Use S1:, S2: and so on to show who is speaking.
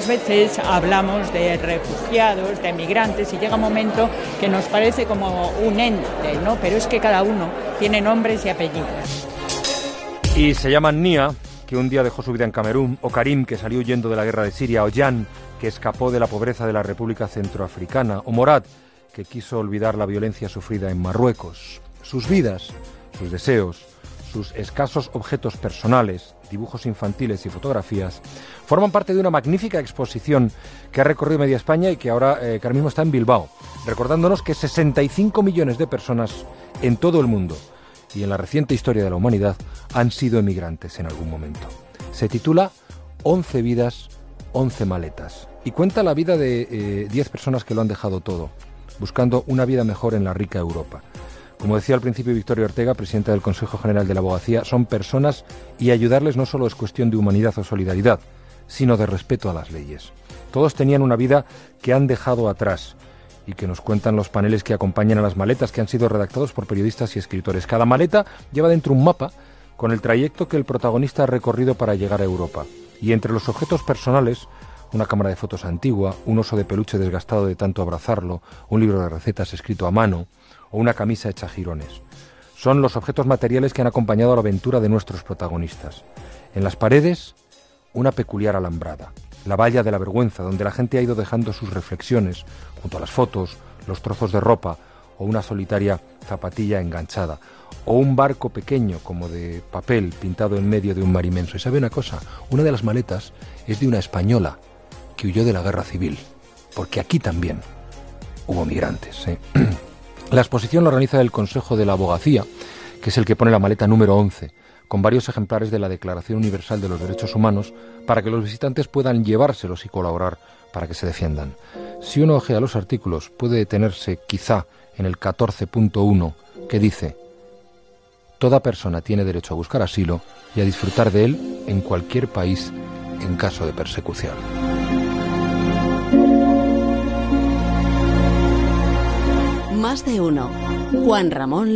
S1: muchas veces hablamos de refugiados, de migrantes, y llega un momento que nos parece como un ente, ¿no? Pero es que cada uno tiene nombres y apellidos.
S2: Y se llaman Nia, que un día dejó su vida en Camerún, o Karim, que salió huyendo de la guerra de Siria, o Jan, que escapó de la pobreza de la República Centroafricana, o Morad, que quiso olvidar la violencia sufrida en Marruecos. Sus vidas, sus deseos, sus escasos objetos personales, dibujos infantiles y fotografías, forman parte de una magnífica exposición que ha recorrido media España y que ahora, eh, mismo está en Bilbao, recordándonos que 65 millones de personas en todo el mundo y en la reciente historia de la humanidad han sido emigrantes en algún momento. Se titula 11 vidas, 11 maletas y cuenta la vida de 10 eh, personas que lo han dejado todo, buscando una vida mejor en la rica Europa. Como decía al principio Victoria Ortega, presidenta del Consejo General de la Abogacía, son personas y ayudarles no solo es cuestión de humanidad o solidaridad, sino de respeto a las leyes. Todos tenían una vida que han dejado atrás y que nos cuentan los paneles que acompañan a las maletas que han sido redactados por periodistas y escritores. Cada maleta lleva dentro un mapa con el trayecto que el protagonista ha recorrido para llegar a Europa. Y entre los objetos personales, una cámara de fotos antigua, un oso de peluche desgastado de tanto abrazarlo, un libro de recetas escrito a mano o una camisa hecha jirones. Son los objetos materiales que han acompañado la aventura de nuestros protagonistas. En las paredes, una peculiar alambrada, la valla de la vergüenza, donde la gente ha ido dejando sus reflexiones, junto a las fotos, los trozos de ropa o una solitaria zapatilla enganchada, o un barco pequeño como de papel pintado en medio de un mar inmenso. Y sabe una cosa, una de las maletas es de una española que huyó de la guerra civil, porque aquí también hubo migrantes. ¿eh? La exposición la organiza el Consejo de la Abogacía, que es el que pone la maleta número 11 con varios ejemplares de la Declaración Universal de los Derechos Humanos para que los visitantes puedan llevárselos y colaborar para que se defiendan. Si uno ojea los artículos, puede detenerse quizá en el 14.1 que dice, Toda persona tiene derecho a buscar asilo y a disfrutar de él en cualquier país en caso de persecución.
S3: Más de uno. Juan Ramón